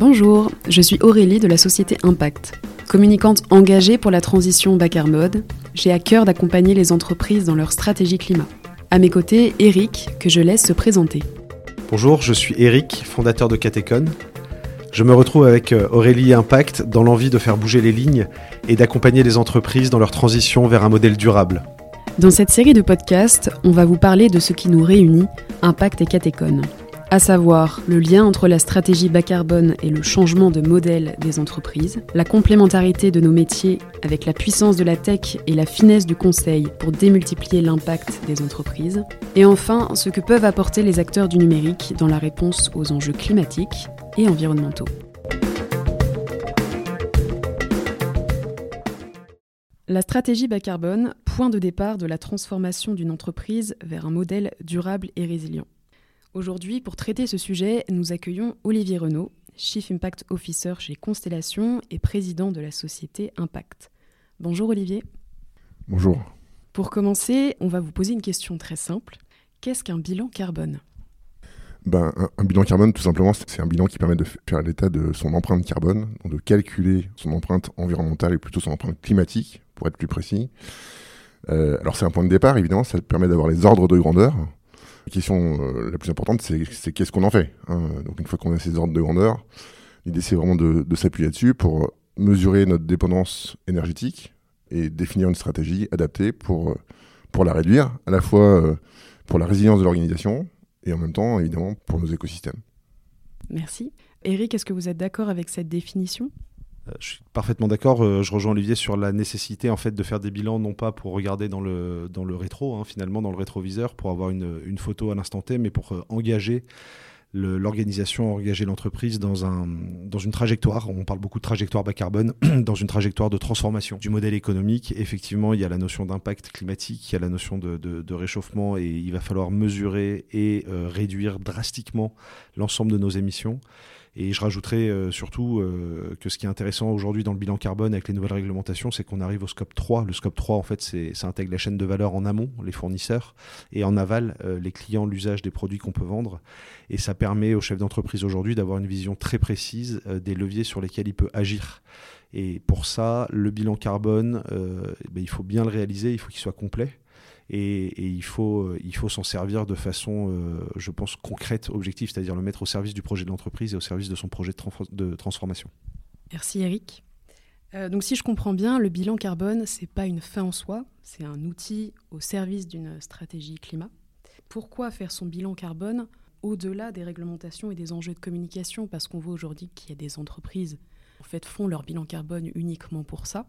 Bonjour, je suis Aurélie de la société Impact. Communicante engagée pour la transition bas carbone, j'ai à cœur d'accompagner les entreprises dans leur stratégie climat. À mes côtés, Eric, que je laisse se présenter. Bonjour, je suis Eric, fondateur de Catecon. Je me retrouve avec euh, Aurélie Impact dans l'envie de faire bouger les lignes et d'accompagner les entreprises dans leur transition vers un modèle durable. Dans cette série de podcasts, on va vous parler de ce qui nous réunit, Impact et Catecon à savoir le lien entre la stratégie bas carbone et le changement de modèle des entreprises, la complémentarité de nos métiers avec la puissance de la tech et la finesse du conseil pour démultiplier l'impact des entreprises, et enfin ce que peuvent apporter les acteurs du numérique dans la réponse aux enjeux climatiques et environnementaux. La stratégie bas carbone, point de départ de la transformation d'une entreprise vers un modèle durable et résilient. Aujourd'hui, pour traiter ce sujet, nous accueillons Olivier Renaud, Chief Impact Officer chez Constellation et président de la société Impact. Bonjour Olivier. Bonjour. Pour commencer, on va vous poser une question très simple. Qu'est-ce qu'un bilan carbone? Ben, un, bilan carbone, tout simplement, c'est un bilan qui permet de faire l'état de son empreinte carbone, de calculer son empreinte environnementale et plutôt son empreinte climatique, pour être plus précis. Euh, alors c'est un point de départ, évidemment, ça permet d'avoir les ordres de grandeur, la question la plus importante, c'est qu'est-ce qu'on en fait. Hein. Donc une fois qu'on a ces ordres de grandeur, l'idée c'est vraiment de, s'appuyer là-dessus pour mesurer notre dépendance énergétique et définir une stratégie adaptée pour, pour la réduire, à la fois euh, pour la résilience de l'organisation et en même temps, évidemment, pour nos écosystèmes. Merci. Eric, est-ce que vous êtes d'accord avec cette définition? Je suis parfaitement d'accord. Euh, je rejoins Olivier sur la nécessité en fait de faire des bilans, non pas pour regarder dans le, dans le rétro, hein, finalement dans le rétroviseur, pour avoir une, une photo à l'instant T, mais pour euh, engager l'organisation, engager l'entreprise dans, un, dans une trajectoire. On parle beaucoup de trajectoire bas carbone, dans une trajectoire de transformation du modèle économique. Effectivement, il y a la notion d'impact climatique, il y a la notion de, réchauffement, et il va falloir mesurer et réduire drastiquement l'ensemble de nos émissions. Et je rajouterais euh, surtout euh, que ce qui est intéressant aujourd'hui dans le bilan carbone avec les nouvelles réglementations, c'est qu'on arrive au scope 3. Le scope 3, en fait, ça intègre la chaîne de valeur en amont, les fournisseurs, et en aval, euh, les clients, l'usage des produits qu'on peut vendre. Et ça permet aux chefs d'entreprise aujourd'hui d'avoir une vision très précise des leviers sur lesquels il peut agir. Et pour ça, le bilan carbone, ben, il faut bien le réaliser, il faut qu'il soit complet. Et, il faut, euh, il faut s'en servir de façon, euh, je pense, concrète, objective, c'est-à-dire le mettre au service du projet de l'entreprise et au service de son projet de, transformation. Merci Eric. Euh, donc si je comprends bien, le bilan carbone, c'est pas une fin en soi, c'est un outil au service d'une stratégie climat. Pourquoi faire son bilan carbone au-delà des réglementations et des enjeux de communication? Parce qu'on voit aujourd'hui qu'il y a des entreprises en fait font leur bilan carbone uniquement pour ça.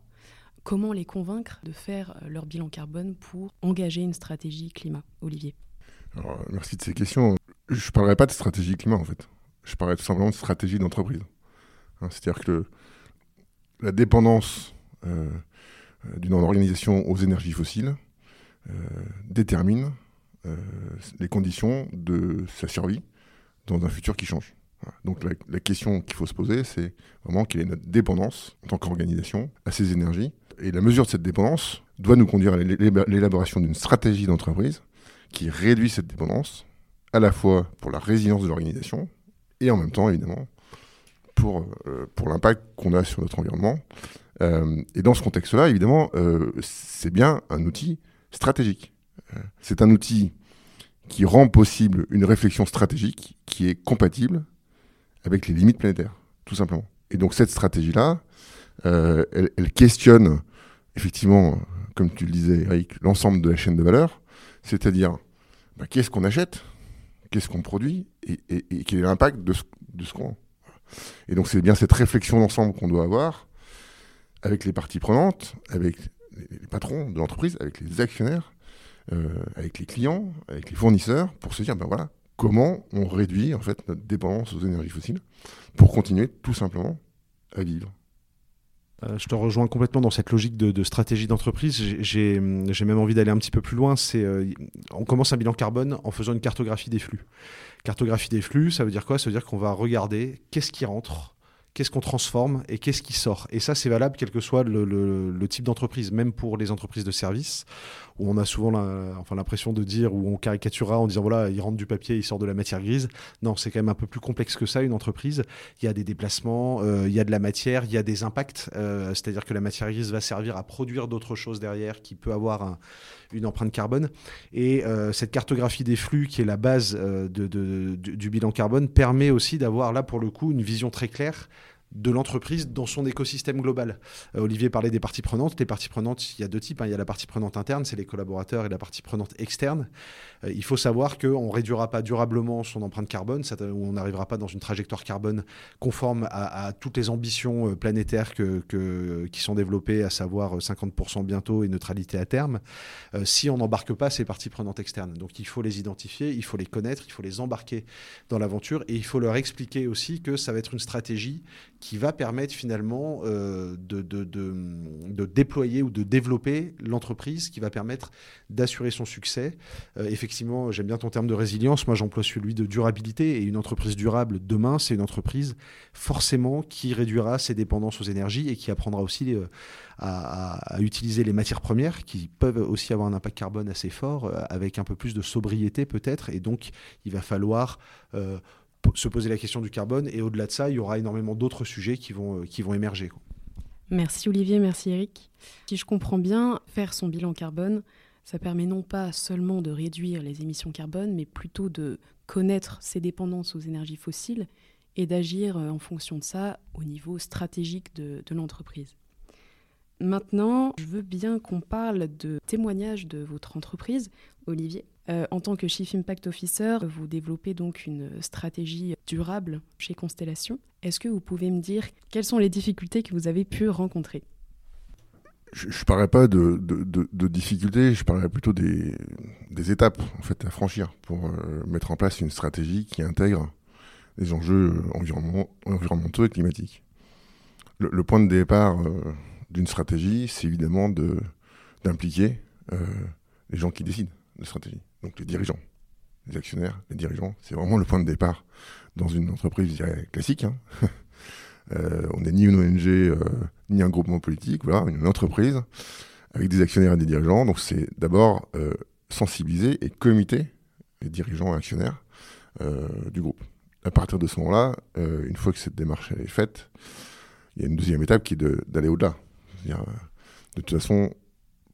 Comment les convaincre de faire euh, leur bilan carbone pour engager une stratégie climat Olivier? Merci de ces questions. Je ne parlerai pas de stratégie climat en fait. Je parlerai tout simplement de stratégie d'entreprise. Hein, c'est-à-dire que la dépendance euh, euh, d'une organisation aux énergies fossiles détermine les conditions de sa survie dans un futur qui change. Donc la, la question qu'il faut se poser, c'est vraiment quelle est notre dépendance en tant qu'organisation à ces énergies et la mesure de cette dépendance doit nous conduire à l'élaboration d'une stratégie d'entreprise qui réduit cette dépendance, à la fois pour la résilience de l'organisation et en même temps, évidemment, pour, euh, pour l'impact qu'on a sur notre environnement. Euh, et dans ce contexte-là, évidemment, euh, c'est bien un outil stratégique. c'est un outil qui rend possible une réflexion stratégique qui est compatible avec les limites planétaires, tout simplement. Et donc cette stratégie-là, elle, elle, questionne effectivement, comme tu le disais, Eric, l'ensemble de la chaîne de valeur, c'est-à-dire bah, qu'est-ce qu'on achète, qu'est-ce qu'on produit et, quel est l'impact de ce, qu'on. Et donc c'est bien cette réflexion d'ensemble qu'on doit avoir avec les parties prenantes, avec les, patrons de l'entreprise, avec les actionnaires, euh, avec les clients, avec les fournisseurs, pour se dire ben voilà comment on réduit en fait notre dépendance aux énergies fossiles pour continuer tout simplement à vivre. Euh, je te rejoins complètement dans cette logique de, stratégie d'entreprise. J'ai même envie d'aller un petit peu plus loin. Euh, on commence un bilan carbone en faisant une cartographie des flux. Cartographie des flux, ça veut dire quoi? Ça veut dire qu'on va regarder qu'est-ce qui rentre, qu'est-ce qu'on transforme et qu'est-ce qui sort. Et ça, c'est valable quel que soit le, type d'entreprise, même pour les entreprises de services, où on a souvent enfin, l'impression de dire, où on caricaturera en disant voilà, il rentre du papier, il sort de la matière grise. Non, c'est quand même un peu plus complexe que ça, une entreprise. Il y a des déplacements, euh, il y a de la matière, il y a des impacts. Euh, c'est-à-dire que la matière grise va servir à produire d'autres choses derrière qui peut avoir une empreinte carbone. Et euh, cette cartographie des flux, qui est la base du bilan carbone, permet aussi d'avoir là, pour le coup, une vision très claire de l'entreprise dans son écosystème global. Euh, Olivier parlait des parties prenantes. Les parties prenantes, il y a deux types. Hein. Il y a la partie prenante interne, c'est les collaborateurs, et la partie prenante externe. Euh, il faut savoir qu'on ne réduira pas durablement son empreinte carbone, on n'arrivera pas dans une trajectoire carbone conforme à, toutes les ambitions euh, planétaires qui sont développées, à savoir 50% bientôt et neutralité à terme, si on n'embarque pas ces parties prenantes externes. Donc il faut les identifier, il faut les connaître, il faut les embarquer dans l'aventure, et il faut leur expliquer aussi que ça va être une stratégie qui va permettre finalement euh, de, de, de, déployer ou de développer l'entreprise, qui va permettre d'assurer son succès. Euh, effectivement, j'aime bien ton terme de résilience, moi j'emploie celui de durabilité, et une entreprise durable demain, c'est une entreprise forcément qui réduira ses dépendances aux énergies et qui apprendra aussi euh, à, à, utiliser les matières premières, qui peuvent aussi avoir un impact carbone assez fort, avec un peu plus de sobriété peut-être, et donc il va falloir se poser la question du carbone. Et au-delà de ça, il y aura énormément d'autres sujets qui vont, euh, qui vont émerger. Merci Olivier, merci Eric. Si je comprends bien, faire son bilan carbone, ça permet non pas seulement de réduire les émissions carbone, mais plutôt de connaître ses dépendances aux énergies fossiles et d'agir euh, en fonction de ça au niveau stratégique de, de l'entreprise. Maintenant, je veux bien qu'on parle de témoignages de votre entreprise, Olivier. Euh, en tant que Chief Impact Officer, vous développez donc une stratégie durable chez Constellation. Est-ce que vous pouvez me dire quelles sont les difficultés que vous avez pu rencontrer? Je ne parlerai pas de, difficultés, je parlerai plutôt des, étapes en fait, à franchir pour euh, mettre en place une stratégie qui intègre les enjeux environnementaux et climatiques. Le, point de départ euh, d'une stratégie, c'est évidemment d'impliquer les gens qui décident de stratégie donc les dirigeants, les actionnaires, les dirigeants, c'est vraiment le point de départ dans une entreprise, classique. Hein. Euh, on n'est ni une ONG, euh, ni un groupement politique, voilà, une entreprise avec des actionnaires et des dirigeants. Donc c'est d'abord euh, sensibiliser et comiter les dirigeants et actionnaires du groupe. À partir de ce moment-là, une fois que cette démarche est faite, il y a une deuxième étape qui est d'aller au-delà. De toute façon,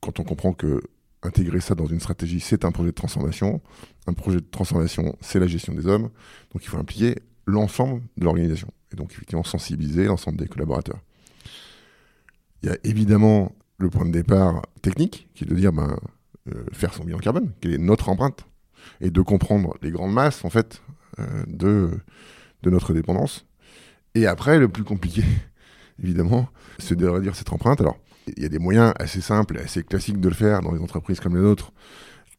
quand on comprend que intégrer ça dans une stratégie, c'est un projet de transformation. Un projet de transformation, c'est la gestion des hommes. Donc il faut impliquer l'ensemble de l'organisation. Et donc effectivement sensibiliser l'ensemble des collaborateurs. Il y a évidemment le point de départ technique, qui est de dire ben, euh, faire son bilan carbone, quelle est notre empreinte, et de comprendre les grandes masses en fait euh, de, de notre dépendance. Et après, le plus compliqué, évidemment, c'est de réduire cette empreinte. Alors, il y a des moyens assez simples assez classiques de le faire dans les entreprises comme les nôtres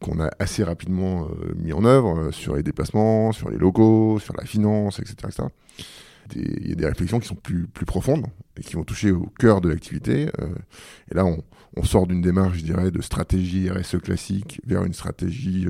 qu'on a assez rapidement euh, mis en œuvre euh, sur les déplacements, sur les locaux, sur la finance, etc. Il y a des réflexions qui sont plus, profondes et qui vont toucher au cœur de l'activité. Euh, et là, on, sort d'une démarche, je dirais, de stratégie RSE classique vers une stratégie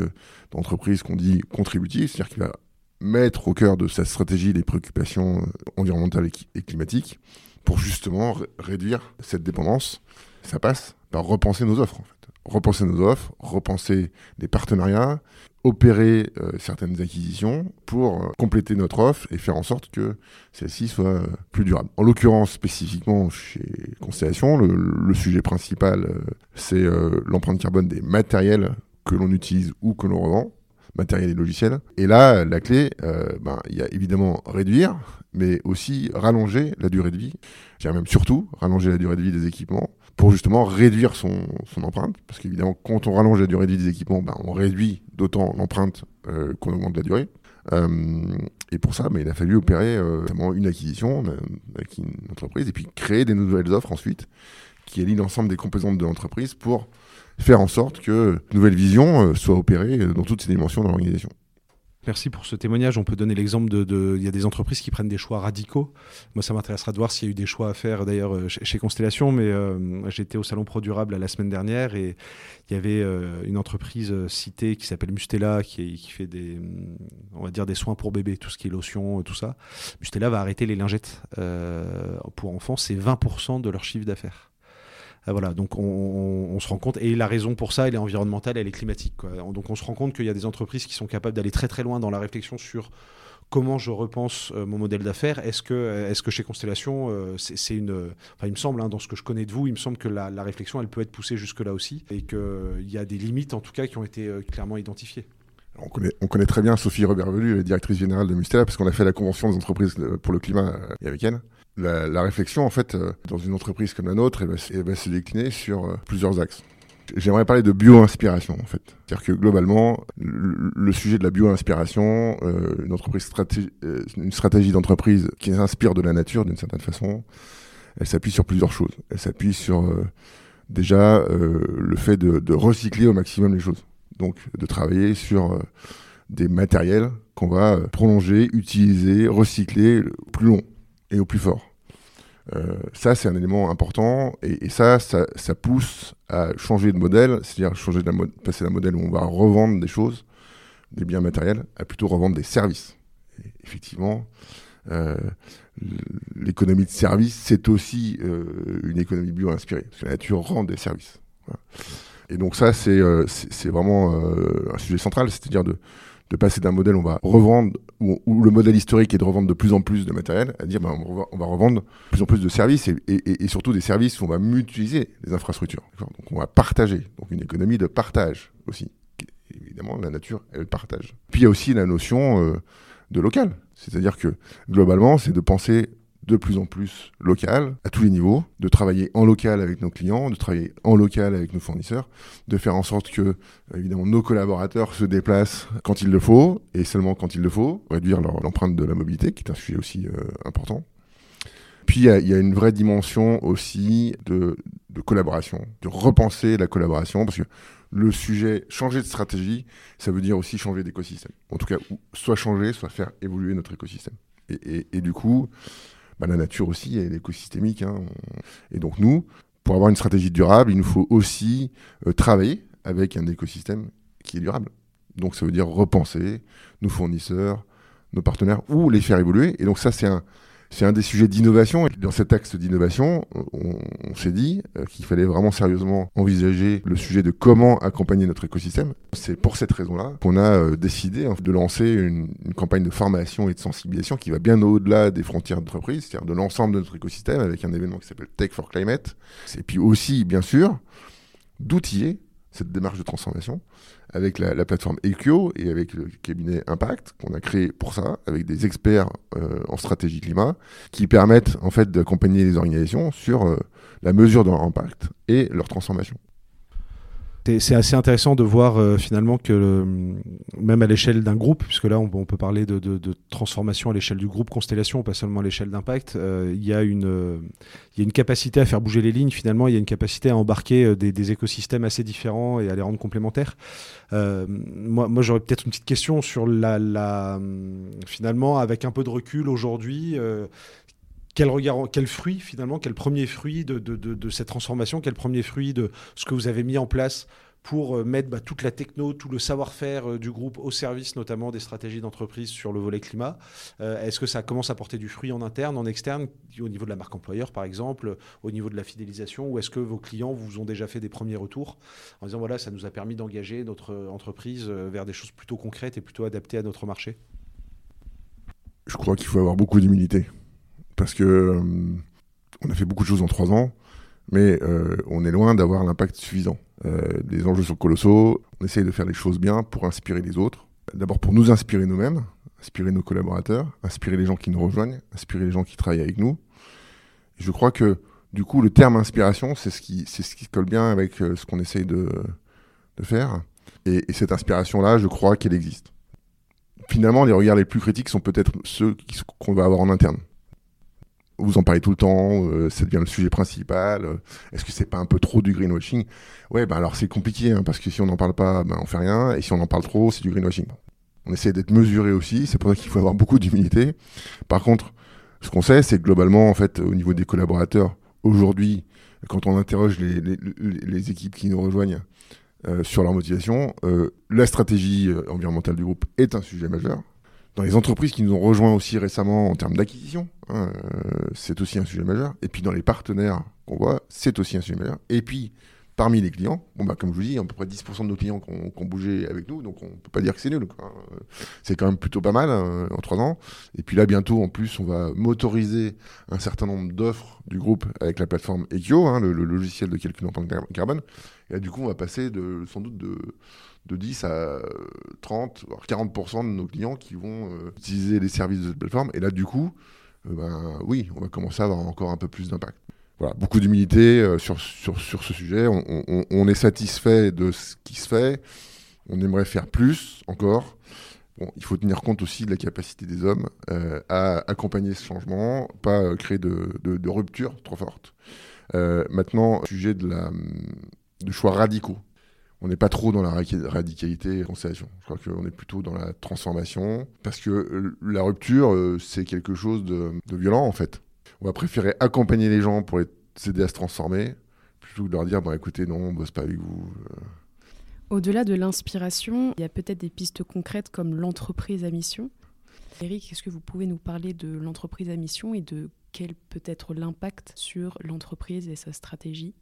d'entreprise qu'on dit contributive, c'est-à-dire qui va mettre au cœur de sa stratégie les préoccupations environnementales et climatiques pour justement réduire cette dépendance. Ça passe par repenser nos offres. Repenser nos offres, repenser les partenariats, opérer euh, certaines acquisitions pour euh, compléter notre offre et faire en sorte que celle-ci soit euh, plus durable. En l'occurrence, spécifiquement chez Constellation, le, sujet principal, c'est l'empreinte carbone des matériels que l'on utilise ou que l'on revend matériel et logiciel. Et là, la clé, ben, il y a évidemment réduire, mais aussi rallonger la durée de vie, je même surtout rallonger la durée de vie des équipements pour justement réduire son, empreinte. Parce qu'évidemment, quand on rallonge la durée de vie des équipements, ben, on réduit d'autant l'empreinte euh, qu'on augmente la durée. Euh, et pour ça, ben, il a fallu opérer euh, une acquisition avec une entreprise et puis créer des nouvelles offres ensuite qui allient l'ensemble des composantes de l'entreprise pour faire en sorte que nouvelle vision soit opérée dans toutes ses dimensions dans l'organisation. Merci pour ce témoignage. On peut donner l'exemple de, il y a des entreprises qui prennent des choix radicaux. Moi, ça m'intéressera de voir s'il y a eu des choix à faire d'ailleurs euh, chez, Constellation. Mais euh, j'étais au salon Pro Durable la semaine dernière et il y avait euh, une entreprise citée qui s'appelle Mustela qui, qui, fait des, on va dire des soins pour bébés, tout ce qui est lotion, tout ça. Mustela va arrêter les lingettes pour enfants. C'est 20% de leur chiffre d'affaires. Voilà, donc on, se rend compte, et la raison pour ça, elle est environnementale, elle est climatique. Donc on se rend compte qu'il y a des entreprises qui sont capables d'aller très très loin dans la réflexion sur comment je repense euh, mon modèle d'affaires. Est-ce que, euh, est que chez Constellation, euh, c'est une. Enfin, il me semble, hein, dans ce que je connais de vous, il me semble que la, réflexion, elle peut être poussée jusque-là aussi et qu'il y a des limites, en tout cas, qui ont été clairement identifiées. On connaît, on connaît, très bien Sophie Robert-Velu, directrice générale de Mustela, parce qu'on a fait la convention des entreprises pour le climat avec elle. La, réflexion, en fait, dans une entreprise comme la nôtre, elle va, se décliner sur plusieurs axes. J'aimerais parler de bio-inspiration, en fait. C'est-à-dire que globalement, le, sujet de la bio-inspiration, euh, une, entreprise euh, une stratégie d'entreprise qui s'inspire de la nature d'une certaine façon, elle s'appuie sur plusieurs choses. Elle s'appuie sur euh, déjà le fait de, de, recycler au maximum les choses. Donc de travailler sur des matériels qu'on va prolonger, utiliser, recycler plus long et au plus fort. Euh, ça, c'est un élément important et, ça, ça, pousse à changer de modèle, c'est-à-dire changer de passer d'un modèle où on va revendre des choses, des biens matériels, à plutôt revendre des services. effectivement, euh, l'économie de service, c'est aussi euh, une économie bio-inspirée, parce que la nature rend des services. Et donc ça, c'est vraiment un sujet central, c'est-à-dire de, de passer d'un modèle où on va revendre, où, le modèle historique est de revendre de plus en plus de matériel, à dire ben, on, va, revendre de plus en plus de services et, surtout des services où on va mutualiser les infrastructures. Donc on va partager, donc une économie de partage aussi. Évidemment, la nature, elle partage. Puis il y a aussi la notion euh, de local. C'est-à-dire que globalement, c'est de penser de plus en plus local à tous les niveaux, de travailler en local avec nos clients, de travailler en local avec nos fournisseurs, de faire en sorte que évidemment nos collaborateurs se déplacent quand il le faut et seulement quand il le faut, réduire l'empreinte de la mobilité qui est un sujet aussi euh, important. Puis il y, a une vraie dimension aussi de, collaboration, de repenser la collaboration, parce que le sujet, changer de stratégie, ça veut dire aussi changer d'écosystème. En tout cas, soit changer, soit faire évoluer notre écosystème. Et du coup, bah, la nature aussi, est écosystémique. Hein. Et donc nous, pour avoir une stratégie durable, il nous faut aussi euh, travailler avec un écosystème qui est durable. Donc ça veut dire repenser nos fournisseurs, nos partenaires, ou les faire évoluer. Et donc ça, c'est un, c'est un des sujets d'innovation. Et dans cet axe d'innovation, on, s'est dit euh, qu'il fallait vraiment sérieusement envisager le sujet de comment accompagner notre écosystème. C'est pour cette raison-là qu'on a euh, décidé hein, de lancer une, campagne de formation et de sensibilisation qui va bien au-delà des frontières d'entreprise, c'est-à-dire de l'ensemble de notre écosystème avec un événement qui s'appelle Tech for Climate. Et puis aussi, bien sûr, d'outiller cette démarche de transformation avec la, plateforme Equio et avec le cabinet Impact qu'on a créé pour ça, avec des experts euh, en stratégie climat qui permettent en fait d'accompagner les organisations sur euh, la mesure de leur impact et leur transformation c'est assez intéressant de voir euh, finalement que même à l'échelle d'un groupe, puisque là on, peut parler de, transformation à l'échelle du groupe Constellation, pas seulement à l'échelle d'impact, euh, il y, a une, capacité à faire bouger les lignes finalement, il y a une capacité à embarquer euh, des, écosystèmes assez différents et à les rendre complémentaires. moi, moi j'aurais peut-être une petite question sur la, la, finalement avec un peu de recul aujourd'hui quel fruit finalement, quel premier fruit de, cette transformation, quel premier fruit de ce que vous avez mis en place pour euh, mettre bah, toute la techno, tout le savoir-faire euh, du groupe au service notamment des stratégies d'entreprise sur le volet climat? Euh, est-ce que ça commence à porter du fruit en interne, en externe, au niveau de la marque employeur par exemple, au niveau de la fidélisation, ou est-ce que vos clients vous ont déjà fait des premiers retours en disant voilà, ça nous a permis d'engager notre entreprise vers des choses plutôt concrètes et plutôt adaptées à notre marché? Je crois qu'il faut avoir beaucoup d'humilité parce que euh, on a fait beaucoup de choses en trois ans, mais euh, on est loin d'avoir l'impact suffisant. Euh, les enjeux sont colossaux, on essaye de faire les choses bien pour inspirer les autres. D'abord pour nous inspirer nous-mêmes, inspirer nos collaborateurs, inspirer les gens qui nous rejoignent, inspirer les gens qui travaillent avec nous. je crois que du coup, le terme inspiration, c'est ce qui, c'est ce qui colle bien avec ce qu'on essaye de, de faire. Et, et cette inspiration-là, je crois qu'elle existe. Finalement, les regards les plus critiques sont peut-être ceux qu'on va avoir en interne vous en parlez tout le temps, euh, ça devient le sujet principal. Euh, est-ce que c'est pas un peu trop du greenwashing? Ouais, ben alors c'est compliqué, hein, parce que si on n'en parle pas, ben on fait rien, et si on en parle trop, c'est du greenwashing. On essaie d'être mesuré aussi, c'est pour ça qu'il faut avoir beaucoup d'humilité. Par contre, ce qu'on sait, c'est que globalement, en fait, au niveau des collaborateurs, aujourd'hui, quand on interroge les, équipes qui nous rejoignent euh, sur leur motivation, euh, la stratégie euh, environnementale du groupe est un sujet majeur dans les entreprises qui nous ont rejoints aussi récemment en termes d'acquisition, hein, euh, c'est aussi un sujet majeur. Et puis dans les partenaires qu'on voit, c'est aussi un sujet majeur. Et puis, parmi les clients, bon bah, comme je vous dis, à peu près 10% de nos clients qui ont, bougé avec nous, donc on ne peut pas dire que c'est nul. C'est quand même plutôt pas mal hein, en trois ans. Et puis là, bientôt, en plus, on va motoriser un certain nombre d'offres du groupe avec la plateforme Equio, hein, le, logiciel de calcul d'empreinte carbone. Et là, du coup, on va passer de, sans doute de, de 10 à 30, voire 40% de nos clients qui vont euh, utiliser les services de cette plateforme. Et là, du coup, euh, ben, oui, on va commencer à avoir encore un peu plus d'impact voilà, beaucoup d'humilité euh, sur, ce sujet. On, est satisfait de ce qui se fait. On aimerait faire plus encore. Il faut tenir compte aussi de la capacité des hommes euh, à accompagner ce changement, pas euh, créer de, de, rupture trop forte. Euh, maintenant, sujet de, de choix radicaux. On n'est pas trop dans la radicalité et constellation. Je crois qu'on est plutôt dans la transformation, parce que la rupture, c'est quelque chose de, violent en fait on va préférer accompagner les gens pour les aider à se transformer, plutôt que de leur dire bon, écoutez, non, on bosse pas avec vous. Euh. Au-delà de l'inspiration, il y a peut-être des pistes concrètes comme l'entreprise à mission. Eric, est-ce que vous pouvez nous parler de l'entreprise à mission et de quel peut être l'impact sur l'entreprise et sa stratégie?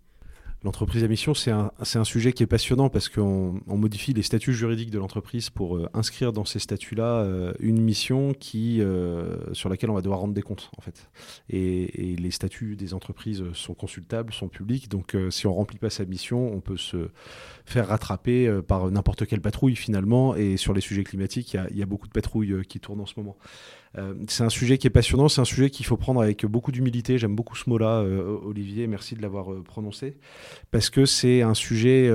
L'entreprise à mission, c'est un, sujet qui est passionnant parce qu'on on modifie les statuts juridiques de l'entreprise pour euh, inscrire dans ces statuts-là euh, une mission euh, sur laquelle on va devoir rendre des comptes, en fait. Et, les statuts des entreprises sont consultables, sont publics, donc si on remplit pas sa mission, on peut se faire rattraper par n'importe quelle patrouille finalement. Et sur les sujets climatiques, il y, a beaucoup de patrouilles qui tournent en ce moment. Euh, c'est un sujet qui est passionnant, c'est un sujet qu'il faut prendre avec beaucoup d'humilité. J'aime beaucoup ce mot-là, euh, Olivier, merci de l'avoir euh, prononcé, parce que c'est un sujet,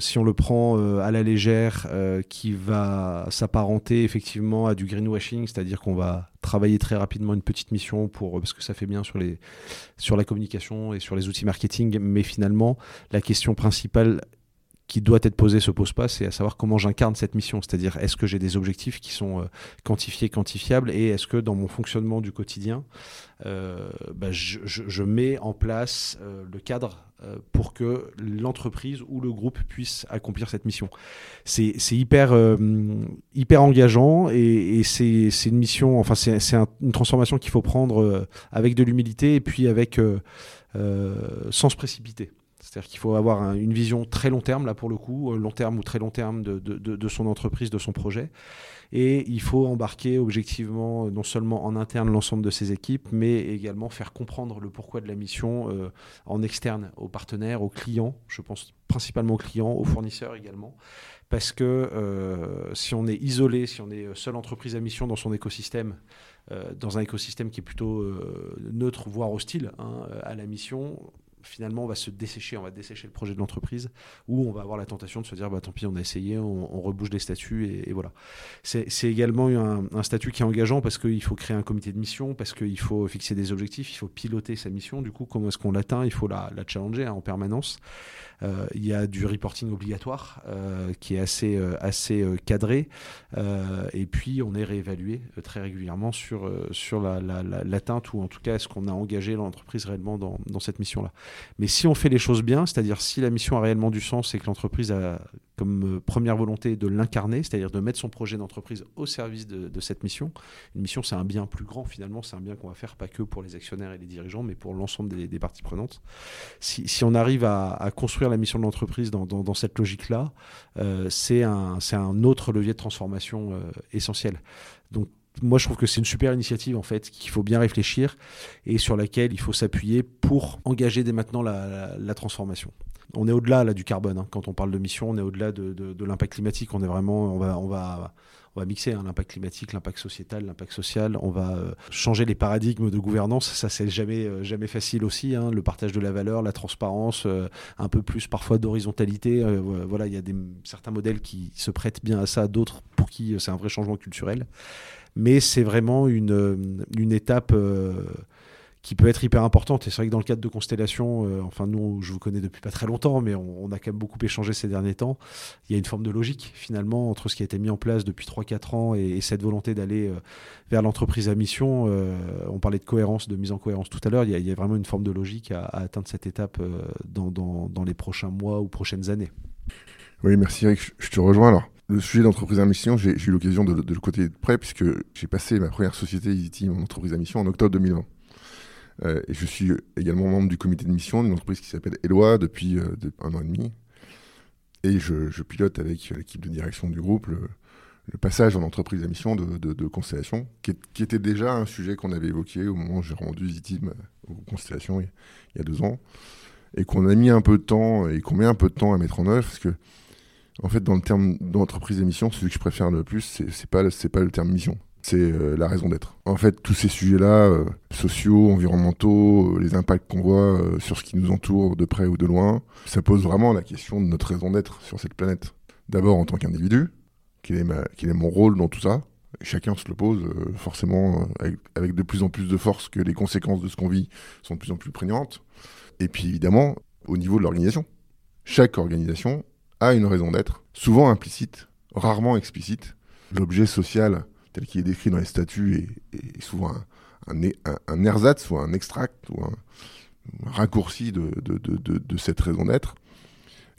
si on le prend à la légère, qui va s'apparenter effectivement à du greenwashing, c'est-à-dire qu'on va travailler très rapidement une petite mission pour parce que ça fait bien sur la communication et sur les outils marketing mais finalement la question principale qui doit être posé se pose pas, c'est à savoir comment j'incarne cette mission. C'est-à-dire, est-ce que j'ai des objectifs qui sont euh, quantifiés, quantifiables, et est-ce que dans mon fonctionnement du quotidien, euh, bah, je, mets en place euh, le cadre pour que l'entreprise ou le groupe puisse accomplir cette mission. C'est hyper, hyper engageant et c'est une mission, enfin c'est une transformation qu'il faut prendre avec de l'humilité et puis avec sans se précipiter. C'est-à-dire qu'il faut avoir une vision très long terme, là pour le coup, euh, long terme ou très long terme de, de, son entreprise, de son projet. Et il faut embarquer objectivement, euh, non seulement en interne l'ensemble de ses équipes, mais également faire comprendre le pourquoi de la mission euh, en externe, aux partenaires, aux clients, je pense principalement aux clients, aux fournisseurs également. Parce que si on est isolé, si on est seule entreprise à mission dans son écosystème, dans un écosystème qui est plutôt neutre, voire hostile hein, à la mission, finalement on va se dessécher, on va dessécher le projet de l'entreprise, ou on va avoir la tentation de se dire bah tant pis on a essayé, on, rebouge les statuts et, voilà. C'est également un, statut qui est engageant parce qu'il faut créer un comité de mission, parce qu'il faut fixer des objectifs, il faut piloter sa mission, du coup comment est-ce qu'on l'atteint, il faut la, challenger hein, en permanence. Euh, il y a du reporting obligatoire euh, qui est assez, euh, assez cadré. et puis, on est réévalué très régulièrement sur, sur l'atteinte la, ou en tout cas, est-ce qu'on a engagé l'entreprise réellement dans, dans cette mission-là. Mais si on fait les choses bien, c'est-à-dire si la mission a réellement du sens et que l'entreprise a comme première volonté de l'incarner, c'est-à-dire de mettre son projet d'entreprise au service de, cette mission. Une mission, c'est un bien plus grand finalement, c'est un bien qu'on va faire pas que pour les actionnaires et les dirigeants, mais pour l'ensemble des, parties prenantes. Si, on arrive à, construire la mission de l'entreprise dans, cette logique-là, euh, c'est un, un, autre levier de transformation euh, essentiel. Donc moi, je trouve que c'est une super initiative en fait qu'il faut bien réfléchir et sur laquelle il faut s'appuyer pour engager dès maintenant la, transformation. On est au-delà là du carbone. Hein. Quand on parle de mission, on est au-delà de, de, de l'impact climatique. On est vraiment, on va, on va, on va mixer hein, l'impact climatique, l'impact sociétal, l'impact social. On va euh, changer les paradigmes de gouvernance. Ça, c'est jamais, euh, jamais facile aussi. Hein. Le partage de la valeur, la transparence, euh, un peu plus parfois d'horizontalité. voilà, il y a des, certains modèles qui se prêtent bien à ça, d'autres pour qui c'est un vrai changement culturel. Mais c'est vraiment une, une étape qui peut être hyper importante. Et c'est vrai que dans le cadre de Constellation, euh, enfin nous, je vous connais depuis pas très longtemps, mais on, a quand même beaucoup échangé ces derniers temps. Il y a une forme de logique finalement entre ce qui a été mis en place depuis 3-4 ans et, cette volonté d'aller euh, vers l'entreprise à mission. Euh, on parlait de cohérence, de mise en cohérence tout à l'heure. Il, il, y a vraiment une forme de logique à, atteindre cette étape dans, dans, dans, les prochains mois ou prochaines années. Oui, merci Eric. Je te rejoins alors. Le sujet d'entreprise à mission, j'ai eu l'occasion de, le côté de près puisque j'ai passé ma première société Easy en entreprise à mission en octobre 2020. et je suis également membre du comité de mission d'une entreprise qui s'appelle Eloi depuis un an et demi. Et je, pilote avec l'équipe de direction du groupe le, passage en entreprise à mission de, Constellation, qui, était déjà un sujet qu'on avait évoqué au moment où j'ai rendu Zitim aux Constellations il, y a deux ans, et qu'on a mis un peu de temps et qu'on met un peu de temps à mettre en œuvre, parce que en fait, dans le terme d'entreprise à mission, celui que je préfère le plus, c'est pas, pas le terme mission c'est euh, la raison d'être. En fait, tous ces sujets-là, euh, sociaux, environnementaux, euh, les impacts qu'on voit sur ce qui nous entoure de près ou de loin, ça pose vraiment la question de notre raison d'être sur cette planète. D'abord en tant qu'individu, quel, est mon rôle dans tout ça? Chacun se le pose forcément avec, de plus en plus de force que les conséquences de ce qu'on vit sont de plus en plus prégnantes. Et puis évidemment, au niveau de l'organisation. Chaque organisation a une raison d'être, souvent implicite, rarement explicite. L'objet social tel qu'il est décrit dans les statuts est, souvent un, un, ersatz ou un extract ou un, raccourci de, cette raison d'être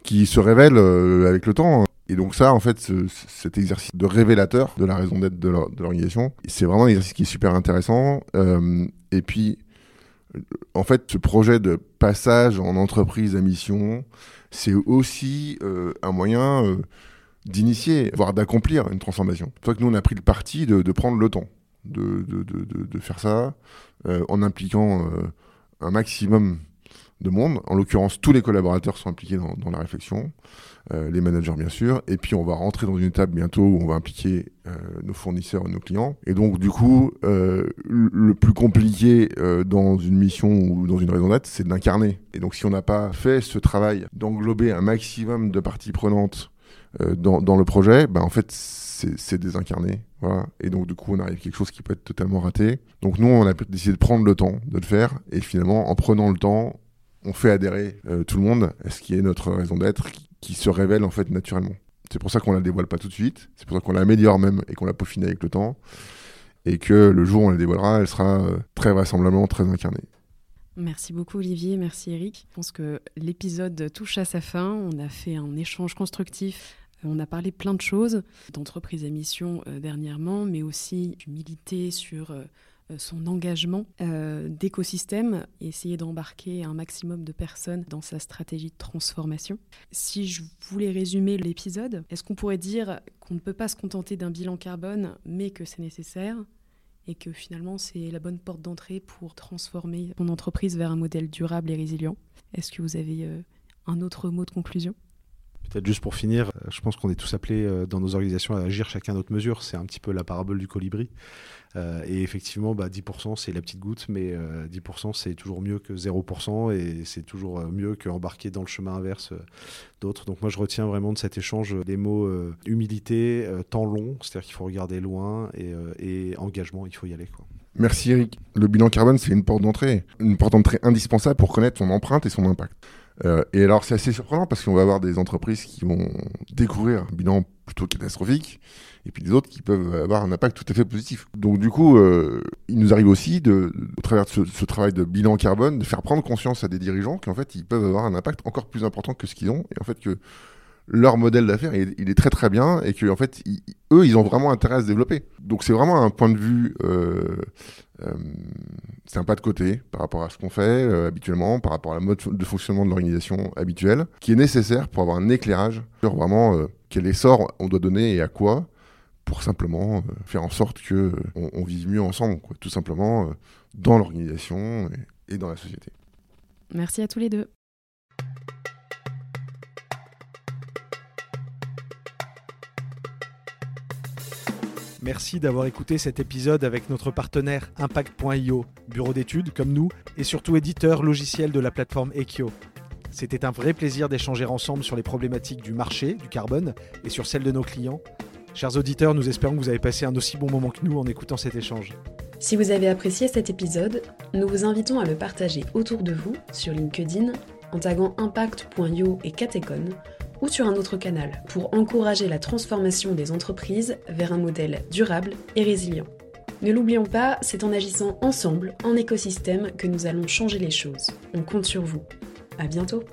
qui se révèle euh, avec le temps. Et donc ça, en fait, cet exercice de révélateur de la raison d'être de l'organisation, c'est vraiment un exercice qui est super intéressant. Euh, et puis, en fait, ce projet de passage en entreprise à mission, c'est aussi euh, un moyen d'initier, voire d'accomplir une transformation. C'est que nous, on a pris le parti de, prendre le temps de, de, faire ça euh, en impliquant euh, un maximum de monde. En l'occurrence, tous les collaborateurs sont impliqués dans, la réflexion, euh, les managers bien sûr, et puis on va rentrer dans une table bientôt où on va impliquer nos fournisseurs et nos clients. Et donc du coup, le plus compliqué dans une mission ou dans une raison d'être, c'est d'incarner. Et donc si on n'a pas fait ce travail d'englober un maximum de parties prenantes euh, dans, le projet, bah, en fait, c'est désincarné. Voilà. Et donc, du coup, on arrive à quelque chose qui peut être totalement raté. Donc, nous, on a décidé de prendre le temps de le faire. Et finalement, en prenant le temps, on fait adhérer euh, tout le monde à ce qui est notre raison d'être, qui, se révèle en fait naturellement. C'est pour ça qu'on la dévoile pas tout de suite. C'est pour ça qu'on l'améliore même et qu'on la peaufine avec le temps. Et que le jour où on la dévoilera, elle sera euh, très vraisemblablement très incarnée. Merci beaucoup Olivier, merci Eric. Je pense que l'épisode touche à sa fin. On a fait un échange constructif. On a parlé plein de choses, d'entreprise à mission euh, dernièrement, mais aussi d'humilité sur euh, son engagement euh, d'écosystème et essayer d'embarquer un maximum de personnes dans sa stratégie de transformation. Si je voulais résumer l'épisode, est-ce qu'on pourrait dire qu'on ne peut pas se contenter d'un bilan carbone, mais que c'est nécessaire et que finalement c'est la bonne porte d'entrée pour transformer mon entreprise vers un modèle durable et résilient? Est-ce que vous avez euh, un autre mot de conclusion? Peut-être juste pour finir, euh, je pense qu'on est tous appelés euh, dans nos organisations à agir chacun à notre mesure. C'est un petit peu la parabole du colibri. Euh, et effectivement, bah, 10%, c'est la petite goutte, mais 10%, c'est toujours mieux que 0%, et c'est toujours mieux qu'embarquer dans le chemin inverse d'autres. Donc moi, je retiens vraiment de cet échange les mots humilité, temps long, c'est-à-dire qu'il faut regarder loin, et, engagement, il faut y aller. Merci Eric. Le bilan carbone, c'est une porte d'entrée, une porte d'entrée indispensable pour connaître son empreinte et son impact. Euh, et alors, c'est assez surprenant parce qu'on va avoir des entreprises qui vont découvrir un bilan plutôt catastrophique et puis des autres qui peuvent avoir un impact tout à fait positif. Donc, du coup, euh, il nous arrive aussi, de, au travers de ce, travail de bilan carbone, de faire prendre conscience à des dirigeants qu'en fait, ils peuvent avoir un impact encore plus important que ce qu'ils ont et en fait que leur modèle d'affaires, il, est très très bien et qu'en en fait, eux, ils ont vraiment intérêt à se développer. Donc c'est vraiment un point de vue, euh, euh, c'est un pas de côté par rapport à ce qu'on fait euh, habituellement, par rapport à la mode de fonctionnement de l'organisation habituelle, qui est nécessaire pour avoir un éclairage sur vraiment quel essor on doit donner et à quoi, pour simplement faire en sorte que on, vive mieux ensemble, tout simplement dans l'organisation et dans la société. Merci à tous les deux. Merci d'avoir écouté cet épisode avec notre partenaire Impact.io, bureau d'études comme nous, et surtout éditeur logiciel de la plateforme Ekio. C'était un vrai plaisir d'échanger ensemble sur les problématiques du marché, du carbone, et sur celles de nos clients. Chers auditeurs, nous espérons que vous avez passé un aussi bon moment que nous en écoutant cet échange. Si vous avez apprécié cet épisode, nous vous invitons à le partager autour de vous sur LinkedIn en taguant impact.io et Catecon ou sur un autre canal pour encourager la transformation des entreprises vers un modèle durable et résilient. Ne l'oublions pas, c'est en agissant ensemble, en écosystème, que nous allons changer les choses. On compte sur vous. À bientôt!